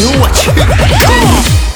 呦我去！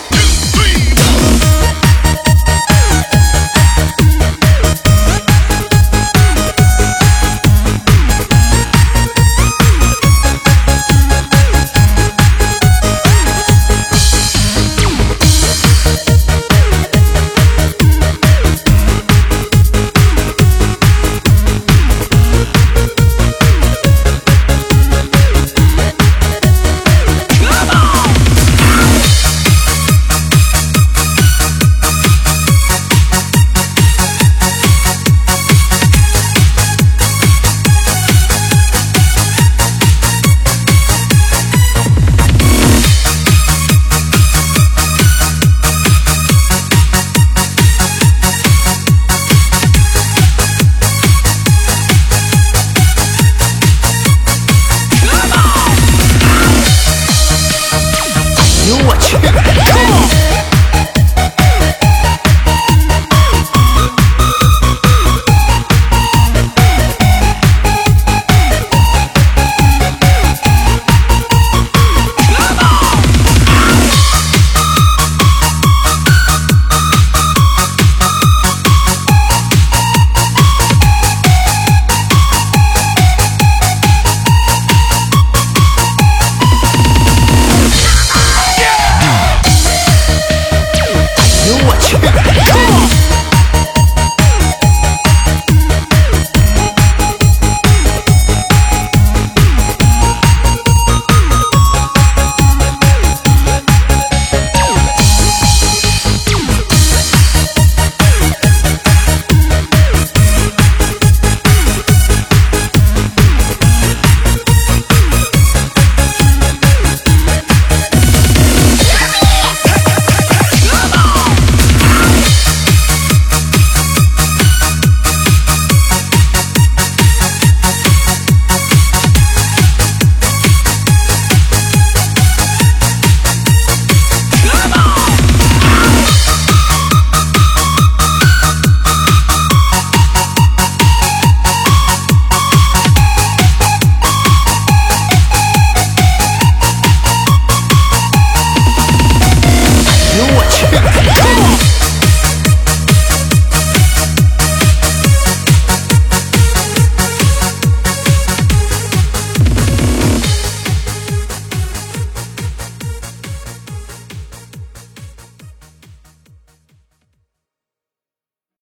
呦我去！